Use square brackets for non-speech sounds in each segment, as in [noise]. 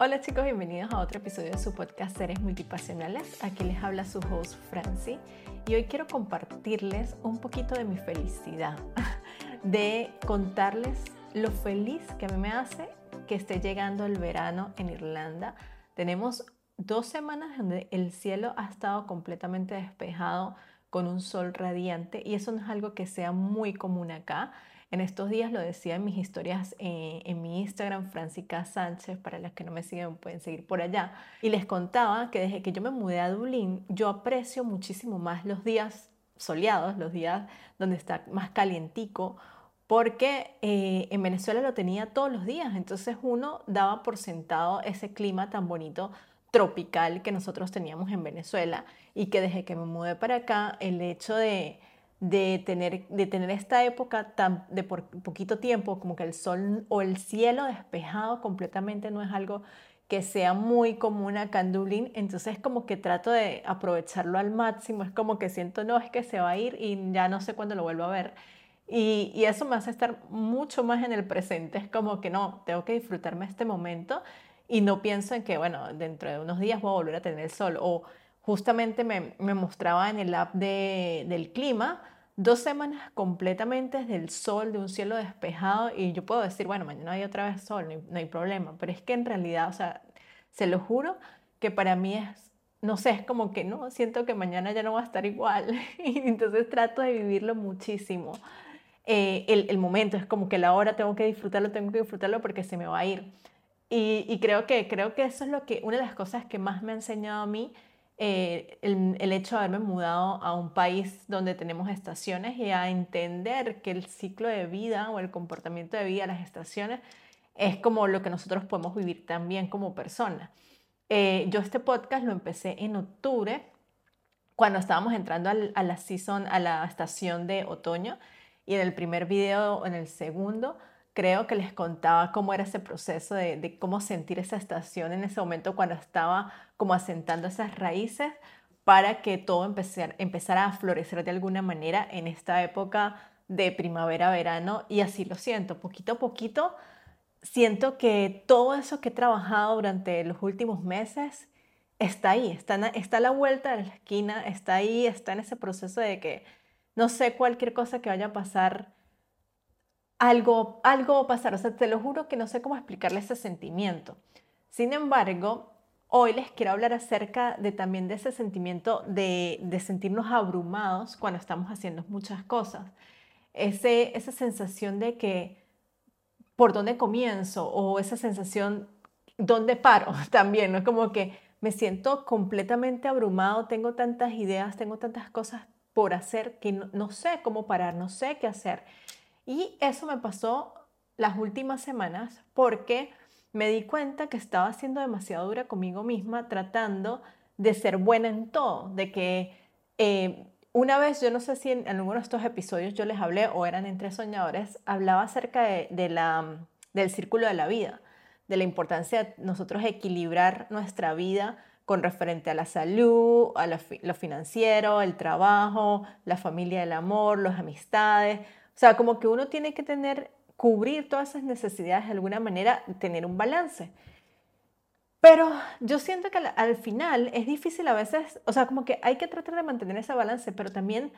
Hola chicos, bienvenidos a otro episodio de su podcast Seres Multipasionales. Aquí les habla su host Francie y hoy quiero compartirles un poquito de mi felicidad, [laughs] de contarles lo feliz que a mí me hace que esté llegando el verano en Irlanda. Tenemos dos semanas donde el cielo ha estado completamente despejado con un sol radiante y eso no es algo que sea muy común acá. En estos días lo decía en mis historias eh, en mi Instagram, Francisca Sánchez, para las que no me siguen pueden seguir por allá, y les contaba que desde que yo me mudé a Dublín, yo aprecio muchísimo más los días soleados, los días donde está más calientico, porque eh, en Venezuela lo tenía todos los días, entonces uno daba por sentado ese clima tan bonito tropical que nosotros teníamos en Venezuela y que desde que me mudé para acá, el hecho de, de, tener, de tener esta época tan, de por poquito tiempo, como que el sol o el cielo despejado completamente no es algo que sea muy común acá en Dublín, entonces como que trato de aprovecharlo al máximo, es como que siento, no, es que se va a ir y ya no sé cuándo lo vuelvo a ver. Y, y eso me hace estar mucho más en el presente, es como que no, tengo que disfrutarme este momento y no pienso en que, bueno, dentro de unos días voy a volver a tener el sol. O justamente me, me mostraba en el app de, del clima dos semanas completamente del sol, de un cielo despejado y yo puedo decir, bueno, mañana hay otra vez sol, no hay, problema, pero es que en realidad, o sea, se lo juro que para mí es, no sé, es como que no, siento que mañana ya no va a estar igual [laughs] y entonces trato de vivirlo muchísimo. Eh, el, el momento es como que la hora tengo que disfrutarlo, tengo que disfrutarlo porque se me va a ir. Y, creo, que, creo que eso es lo que, una de las cosas que más me ha enseñado a mí eh, el, el, hecho de haberme mudado a un país donde tenemos estaciones y a entender que el ciclo de vida o el comportamiento de vida, las estaciones, es como lo que nosotros podemos vivir también como personas. Eh, yo este podcast lo empecé en octubre, cuando estábamos entrando al, a la season, a la estación de otoño, y en el primer video, en el segundo, creo que les contaba cómo era ese proceso de, cómo sentir esa estación en ese momento cuando estaba como asentando esas raíces para que todo empezara, a florecer de alguna manera en esta época de primavera-verano y así lo siento, poquito a poquito siento que todo eso que he trabajado durante los últimos meses está ahí, está, está a la vuelta de la esquina, está ahí, está en ese proceso de que no sé cualquier cosa que vaya a pasar algo, algo a pasar. O sea, te lo juro que no sé cómo explicarle ese sentimiento. Sin embargo, hoy les quiero hablar acerca de también de ese sentimiento de, de sentirnos abrumados cuando estamos haciendo muchas cosas. Ese, esa sensación de que por dónde comienzo o esa sensación dónde paro [laughs] también, ¿no? Como que me siento completamente abrumado, tengo tantas ideas, tengo tantas cosas por hacer que no, no sé cómo parar, no sé qué hacer. Y eso me pasó las últimas semanas porque me di cuenta que estaba siendo demasiado dura conmigo misma tratando de ser buena en todo, de que eh, una vez, yo no sé si en, alguno de estos episodios yo les hablé o eran entre soñadores, hablaba acerca de, la, del círculo de la vida, de la importancia de nosotros equilibrar nuestra vida con referente a la salud, a lo financiero, el trabajo, la familia, el amor, las amistades. O sea, como que uno tiene que tener, cubrir todas esas necesidades de alguna manera, tener un balance. Pero yo siento que al, final es difícil a veces, o sea, como que hay que tratar de mantener ese balance, pero también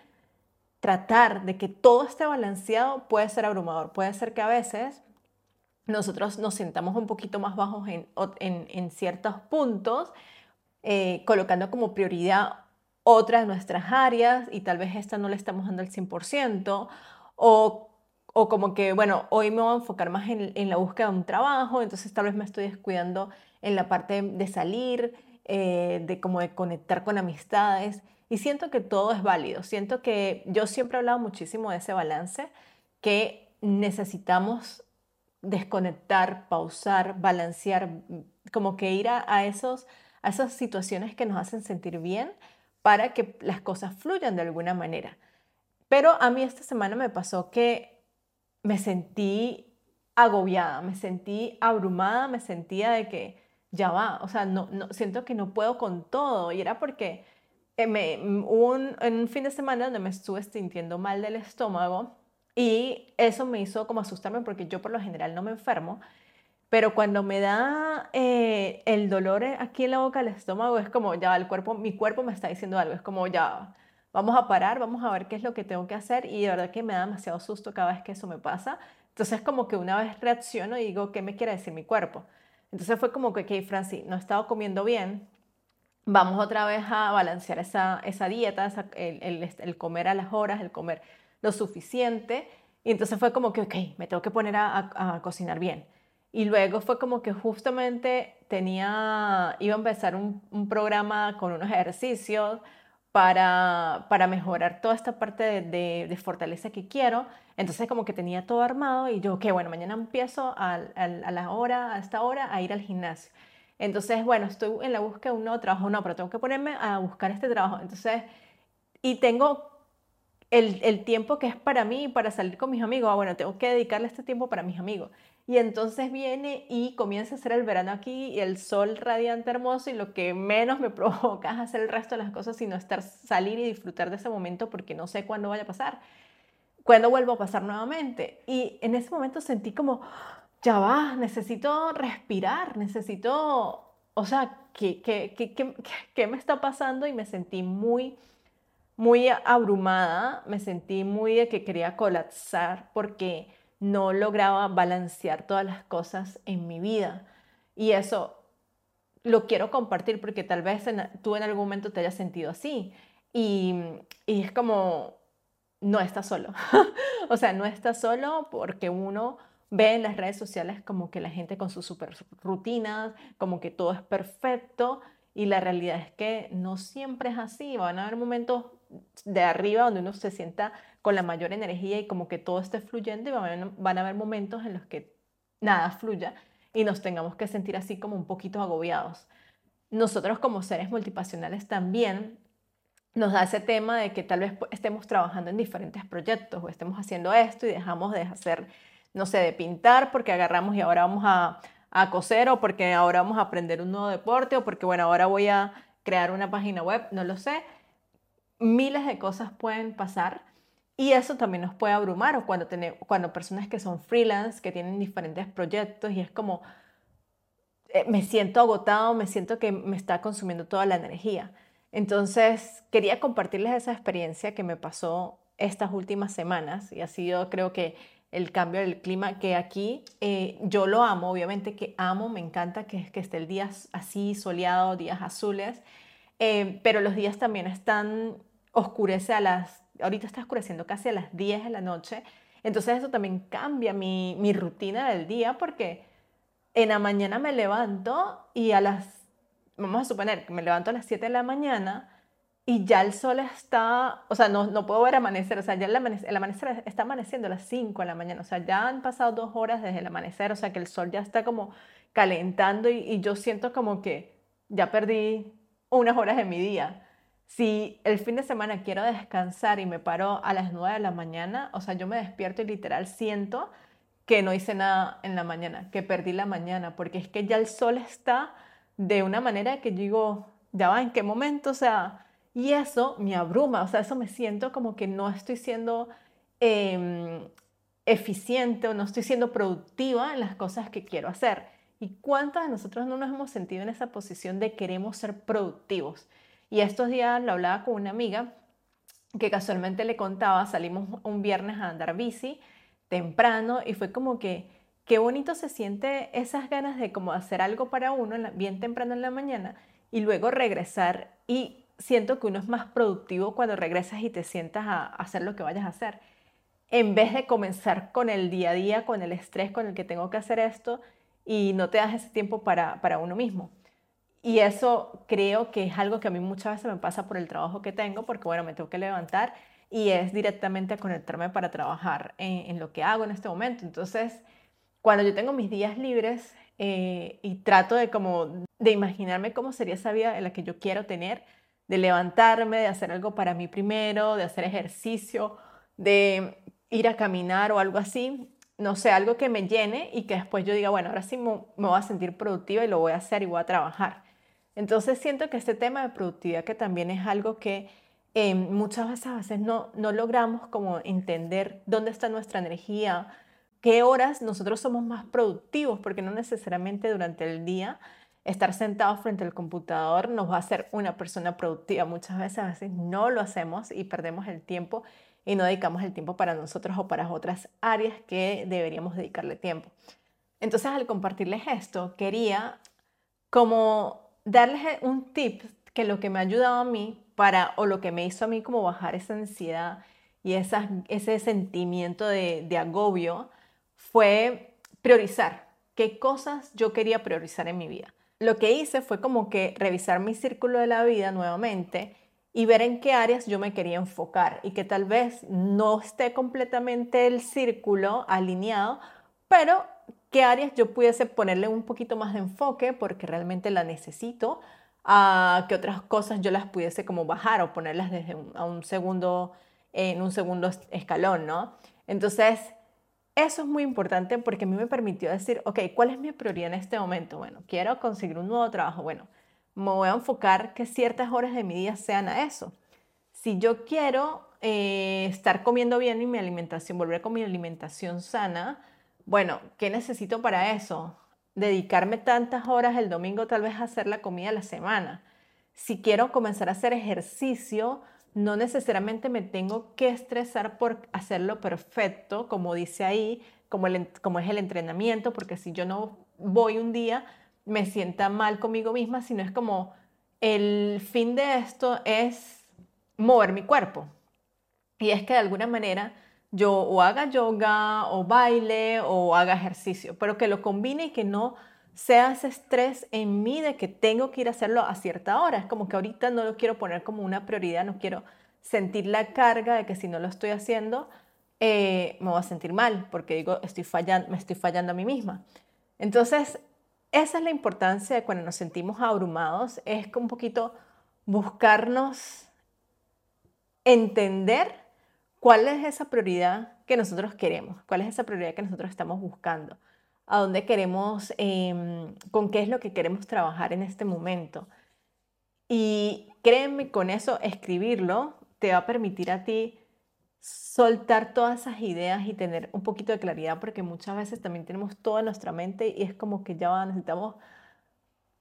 tratar de que todo esté balanceado puede ser abrumador. Puede ser que a veces nosotros nos sintamos un poquito más bajos en, en, ciertos puntos, eh, colocando como prioridad otras de nuestras áreas y tal vez esta no le estamos dando el 100%, o, o como que, bueno, hoy me voy a enfocar más en, en, la búsqueda de un trabajo, entonces tal vez me estoy descuidando en la parte de salir, eh, de como de conectar con amistades. Y siento que todo es válido. Siento que yo siempre he hablado muchísimo de ese balance, que necesitamos desconectar, pausar, balancear, como que ir a, a, esos, a esas situaciones que nos hacen sentir bien para que las cosas fluyan de alguna manera. Pero a mí esta semana me pasó que me sentí agobiada, me sentí abrumada, me sentía de que ya va, o sea, no, no siento que no puedo con todo. Y era porque eh, me, hubo un, un fin de semana donde me estuve sintiendo mal del estómago y eso me hizo como asustarme porque yo por lo general no me enfermo, pero cuando me da eh, el dolor aquí en la boca, el estómago, es como ya el cuerpo, mi cuerpo me está diciendo algo, es como ya vamos a parar, vamos a ver qué es lo que tengo que hacer y de verdad que me da demasiado susto cada vez que eso me pasa. Entonces como que una vez reacciono y digo, ¿qué me quiere decir mi cuerpo? Entonces fue como que, ok, Franci, no he estado comiendo bien, vamos otra vez a balancear esa, esa dieta, el, comer a las horas, el comer lo suficiente. Y entonces fue como que, ok, me tengo que poner a, cocinar bien. Y luego fue como que justamente tenía, iba a empezar un, un programa con unos ejercicios para, para mejorar toda esta parte de, de, fortaleza que quiero. Entonces como que tenía todo armado y yo, que bueno, mañana empiezo a, a, la hora, a esta hora, a ir al gimnasio. Entonces, bueno, estoy en la búsqueda de un nuevo trabajo, no, pero tengo que ponerme a buscar este trabajo. Entonces, y tengo el, el tiempo que es para mí, para salir con mis amigos. Ah, bueno, tengo que dedicarle este tiempo para mis amigos. Y entonces viene y comienza a ser el verano aquí y el sol radiante hermoso y lo que menos me [laughs] provoca es hacer el resto de las cosas, sino estar, salir y disfrutar de ese momento porque no sé cuándo vaya a pasar, cuándo vuelvo a pasar nuevamente. Y en ese momento sentí como, ya va, necesito respirar, necesito, o sea, ¿qué, qué, qué, qué me está pasando? Y me sentí muy muy abrumada, me sentí muy de que quería colapsar porque no lograba balancear todas las cosas en mi vida. Y eso lo quiero compartir porque tal vez tú en algún momento te hayas sentido así. Y, es como, no estás solo. [laughs] o sea, no estás solo porque uno ve en las redes sociales como que la gente con sus super rutinas, como que todo es perfecto. Y la realidad es que no siempre es así. Van a haber momentos de arriba donde uno se sienta con la mayor energía y como que todo esté fluyendo y van a haber momentos en los que nada fluya y nos tengamos que sentir así como un poquito agobiados. Nosotros como seres multipasionales también nos da ese tema de que tal vez estemos trabajando en diferentes proyectos o estemos haciendo esto y dejamos de hacer, no sé, de pintar porque agarramos y ahora vamos a, a coser o porque ahora vamos a aprender un nuevo deporte o porque, bueno, ahora voy a crear una página web, no lo sé. Miles de cosas pueden pasar y eso también nos puede abrumar o cuando, tenemos, cuando personas que son freelance, que tienen diferentes proyectos y es como, eh, me siento agotado, me siento que me está consumiendo toda la energía. Entonces, quería compartirles esa experiencia que me pasó estas últimas semanas y ha sido, creo que, el cambio del clima, que aquí eh, yo lo amo, obviamente que amo, me encanta que, que esté el día así soleado, días azules, eh, pero los días también están, oscurece a las ahorita está oscureciendo casi a las 10 de la noche, entonces eso también cambia mi, mi rutina del día porque en la mañana me levanto y a las, vamos a suponer que me levanto a las 7 de la mañana y ya el sol está, o sea, no, no puedo ver amanecer, o sea, ya el amanecer, amanecer, está amaneciendo a las 5 de la mañana, o sea, ya han pasado dos horas desde el amanecer, o sea, que el sol ya está como calentando y yo siento como que ya perdí unas horas de mi día si el fin de semana quiero descansar y me paro a las 9 de la mañana, o sea, yo me despierto y literal siento que no hice nada en la mañana, que perdí la mañana, porque es que ya el sol está de una manera que digo, ya va, ¿en qué momento? O sea, y eso me abruma, o sea, eso me siento como que no estoy siendo em, eficiente o no estoy siendo productiva en las cosas que quiero hacer. ¿Y cuántos de nosotros no nos hemos sentido en esa posición de queremos ser productivos? Y estos días lo hablaba con una amiga que casualmente le contaba, salimos un viernes a andar bici temprano y fue como que qué bonito se siente esas ganas de como hacer algo para uno bien temprano en la mañana y luego regresar y siento que uno es más productivo cuando regresas y te sientas a hacer lo que vayas a hacer. En vez de comenzar con el día a día, con el estrés con el que tengo que hacer esto y no te das ese tiempo para, para uno mismo. Y eso creo que es algo que a mí muchas veces me pasa por el trabajo que tengo, porque bueno, me tengo que levantar y es directamente a conectarme para trabajar en, lo que hago en este momento. Entonces, cuando yo tengo mis días libres eh, y trato de como de imaginarme cómo sería esa vida en la que yo quiero tener, de levantarme, de hacer algo para mí primero, de hacer ejercicio, de ir a caminar o algo así, no sé, algo que me llene y que después yo diga, bueno, ahora sí me, me voy a sentir productiva y lo voy a hacer y voy a trabajar. Entonces siento que este tema de productividad que también es algo que eh, muchas veces no, no logramos como entender dónde está nuestra energía, qué horas nosotros somos más productivos, porque no necesariamente durante el día estar sentado frente al computador nos va a hacer una persona productiva. Muchas veces veces no lo hacemos y perdemos el tiempo y no dedicamos el tiempo para nosotros o para otras áreas que deberíamos dedicarle tiempo. Entonces, al compartirles esto, quería como darles un tip que lo que me ha ayudado a mí para, o lo que me hizo a mí como bajar esa ansiedad y ese sentimiento de, de agobio, fue priorizar qué cosas yo quería priorizar en mi vida. Lo que hice fue como que revisar mi círculo de la vida nuevamente y ver en qué áreas yo me quería enfocar y que tal vez no esté completamente el círculo alineado, pero qué áreas yo pudiese ponerle un poquito más de enfoque porque realmente la necesito, a que otras cosas yo las pudiese como bajar o ponerlas desde un, segundo, en un segundo escalón, ¿no? Entonces, eso es muy importante porque a mí me permitió decir, ok, ¿cuál es mi prioridad en este momento? Bueno, quiero conseguir un nuevo trabajo. Bueno, me voy a enfocar que ciertas horas de mi día sean a eso. Si yo quiero eh, estar comiendo bien y mi alimentación, volver con mi alimentación sana, bueno, ¿qué necesito para eso? Dedicarme tantas horas el domingo tal vez a hacer la comida de la semana. Si quiero comenzar a hacer ejercicio, no necesariamente me tengo que estresar por hacerlo perfecto, como dice ahí, como, como es el entrenamiento, porque si yo no voy un día, me sienta mal conmigo misma, sino es como el fin de esto es mover mi cuerpo. Y es que de alguna manera yo o haga yoga o baile o haga ejercicio, pero que lo combine y que no sea ese estrés en mí de que tengo que ir a hacerlo a cierta hora. Es como que ahorita no lo quiero poner como una prioridad, no quiero sentir la carga de que si no lo estoy haciendo, eh, me voy a sentir mal, porque digo, estoy fallando, me estoy fallando a mí misma. Entonces, esa es la importancia de cuando nos sentimos abrumados, es un poquito buscarnos entender cuál es esa prioridad que nosotros queremos, cuál es esa prioridad que nosotros estamos buscando, a dónde queremos, em, con qué es lo que queremos trabajar en este momento. Y créeme, con eso escribirlo te va a permitir a ti soltar todas esas ideas y tener un poquito de claridad, porque muchas veces también tenemos todo en nuestra mente y es como que ya necesitamos,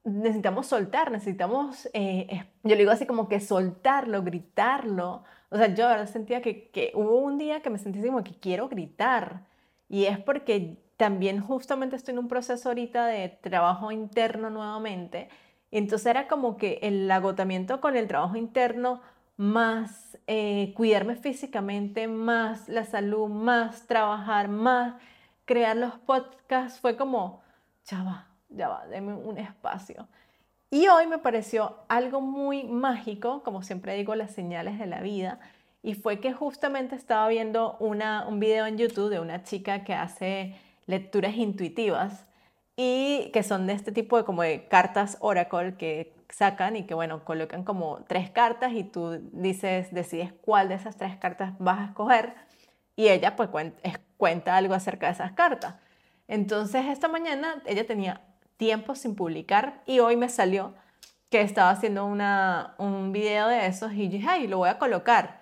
necesitamos soltar, necesitamos, eh, yo le digo así como que soltarlo, gritarlo. O sea, yo sentía que, que hubo un día que me sentí como que quiero gritar y es porque también justamente estoy en un proceso ahorita de trabajo interno nuevamente. Entonces era como que el agotamiento con el trabajo interno más eh, cuidarme físicamente, más la salud, más trabajar, más crear los podcasts, fue como, ya va, ya va, déme un espacio. Y hoy me pareció algo muy mágico, como siempre digo, las señales de la vida, y fue que justamente estaba viendo una, un video en YouTube de una chica que hace lecturas intuitivas y que son de este tipo de como cartas Oracle que sacan y que, bueno, colocan como tres cartas y tú dices, decides cuál de esas tres cartas vas a escoger y ella pues cuenta, algo acerca de esas cartas. Entonces esta mañana ella tenía tiempo sin publicar y hoy me salió que estaba haciendo una, un video de esos y dije, ay, lo voy a colocar.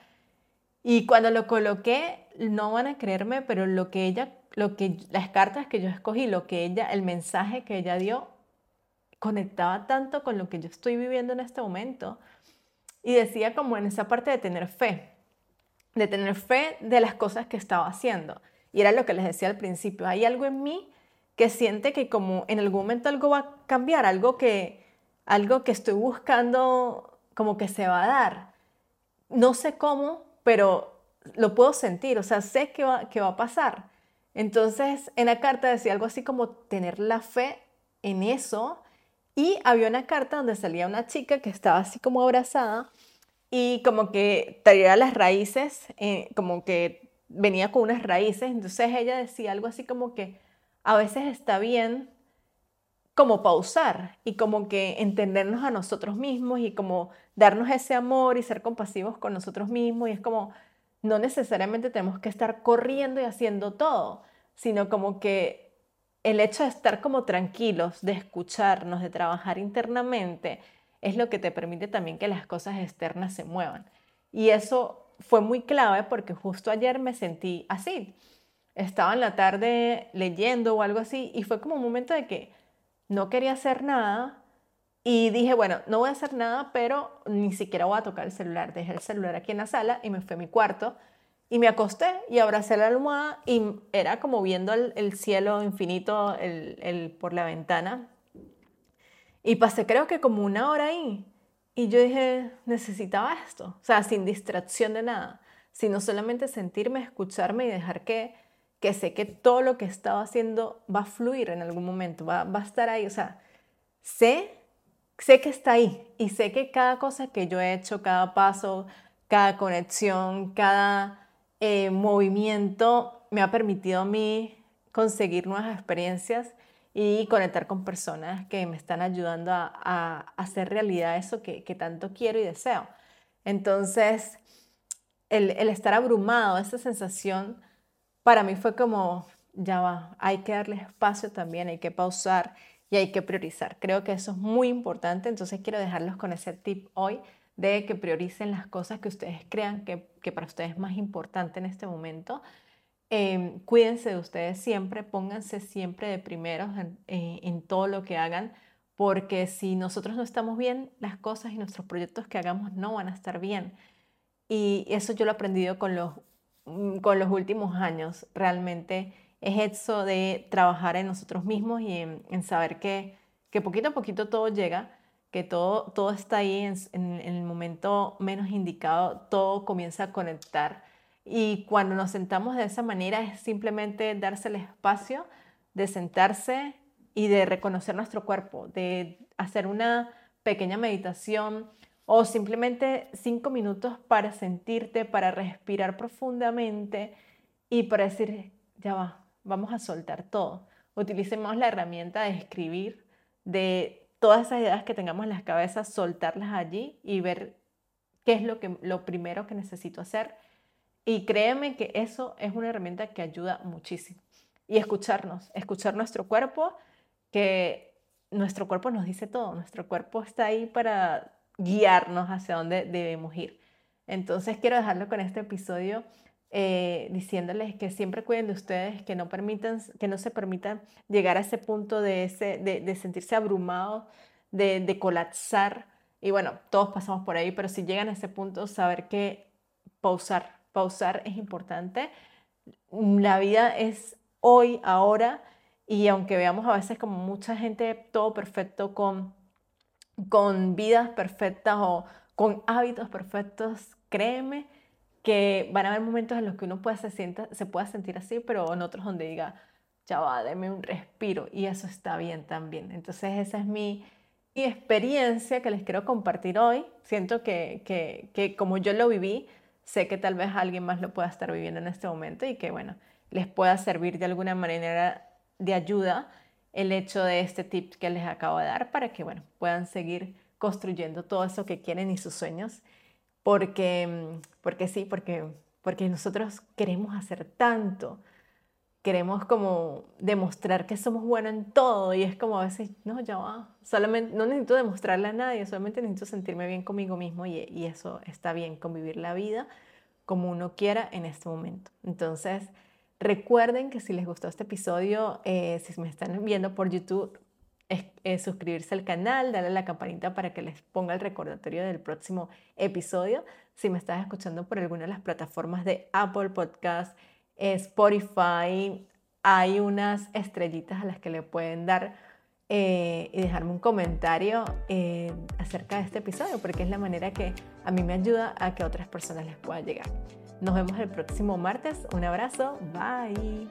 Y cuando lo coloqué, no van a creerme, pero lo que ella, lo que, las cartas que yo escogí, lo que ella, el mensaje que ella dio, conectaba tanto con lo que yo estoy viviendo en este momento. Y decía como en esa parte de tener fe, de tener fe de las cosas que estaba haciendo. Y era lo que les decía al principio, hay algo en mí que siente que como en algún momento algo va a cambiar, algo que, algo que estoy buscando como que se va a dar. No sé cómo, pero lo puedo sentir, o sea, sé que va, que va a pasar. Entonces, en la carta decía algo así como tener la fe en eso y había una carta donde salía una chica que estaba así como abrazada y como que traía las raíces, eh, como que venía con unas raíces. Entonces ella decía algo así como que a veces está bien como pausar y como que entendernos a nosotros mismos y como darnos ese amor y ser compasivos con nosotros mismos. Y es como, no necesariamente tenemos que estar corriendo y haciendo todo, sino como que el hecho de estar como tranquilos, de escucharnos, de trabajar internamente, es lo que te permite también que las cosas externas se muevan. Y eso fue muy clave porque justo ayer me sentí así. Estaba en la tarde leyendo o algo así y fue como un momento de que no quería hacer nada y dije, bueno, no voy a hacer nada, pero ni siquiera voy a tocar el celular. Dejé el celular aquí en la sala y me fui a mi cuarto y me acosté y abracé la almohada y era como viendo el, cielo infinito el, por la ventana. Y pasé creo que como una hora ahí. Y yo dije, necesitaba esto. O sea, sin distracción de nada, sino solamente sentirme, escucharme y dejar que, que sé que todo lo que estaba haciendo va a fluir en algún momento, va, va a estar ahí. O sea, sé, sé que está ahí y sé que cada cosa que yo he hecho, cada paso, cada conexión, cada eh, movimiento me ha permitido a mí conseguir nuevas experiencias y conectar con personas que me están ayudando a, hacer realidad eso que, tanto quiero y deseo. Entonces, el, el, estar abrumado, esa sensación, para mí fue como, ya va, hay que darle espacio también, hay que pausar y hay que priorizar. Creo que eso es muy importante, entonces quiero dejarlos con ese tip hoy de que prioricen las cosas que ustedes crean que, para ustedes es más importante en este momento. Em, cuídense de ustedes siempre, pónganse siempre de primeros eh, en, todo lo que hagan, porque si nosotros no estamos bien, las cosas y nuestros proyectos que hagamos no van a estar bien. Y eso yo lo he aprendido con los, con los últimos años. Realmente es eso de trabajar en nosotros mismos y en, saber que, que poquito a poquito todo llega que todo, todo está ahí en, el momento menos indicado, todo comienza a conectar. Y cuando nos sentamos de esa manera es simplemente darse el espacio de sentarse y de reconocer nuestro cuerpo, de hacer una pequeña meditación o simplemente cinco minutos para sentirte, para respirar profundamente y para decir, ya va, vamos a soltar todo. Utilicemos la herramienta de escribir, de todas esas ideas que tengamos en las cabezas, soltarlas allí y ver qué es lo, que, lo primero que necesito hacer. Y créeme que eso es una herramienta que ayuda muchísimo. Y escucharnos, escuchar nuestro cuerpo, que nuestro cuerpo nos dice todo, nuestro cuerpo está ahí para guiarnos hacia dónde debemos ir. Entonces quiero dejarlo con este episodio eh, diciéndoles que siempre cuiden de ustedes, que no, permitan, que no se permitan llegar a ese punto de, ese, de, sentirse abrumados, de, de, colapsar. Y bueno, todos pasamos por ahí, pero si llegan a ese punto, saber que pausar, pausar es importante. La vida es hoy, ahora, y aunque veamos a veces como mucha gente todo perfecto con, con vidas perfectas o con hábitos perfectos, créeme que van a haber momentos en los que uno puede se, sienta, se pueda sentir así, pero en otros donde diga, ya va, déme un respiro y eso está bien también. Entonces esa es mi, mi experiencia que les quiero compartir hoy. Siento que, que, que, como yo lo viví, sé que tal vez alguien más lo pueda estar viviendo en este momento y que bueno, les pueda servir de alguna manera de ayuda el hecho de este tip que les acabo de dar para que bueno, puedan seguir construyendo todo eso que quieren y sus sueños porque, mm, porque sí, porque, porque nosotros queremos hacer tanto, queremos como demostrar que somos buenos en todo y es como a veces, no, ya va, solamente, no necesito demostrarle a nadie, solamente necesito sentirme bien conmigo mismo y, y eso está bien, convivir la vida como uno quiera en este momento. Entonces, recuerden que si les gustó este episodio, eh, si me están viendo por YouTube, suscribirse al canal, darle a la campanita para que les ponga el recordatorio del próximo episodio. Si me estás escuchando por alguna de las plataformas de Apple Podcast, Spotify, hay unas estrellitas a las que le pueden dar eh, y dejarme un comentario eh, acerca de este episodio, porque es la manera que a mí me ayuda a que otras personas les puedan llegar. Nos vemos el próximo martes. Un abrazo. Bye.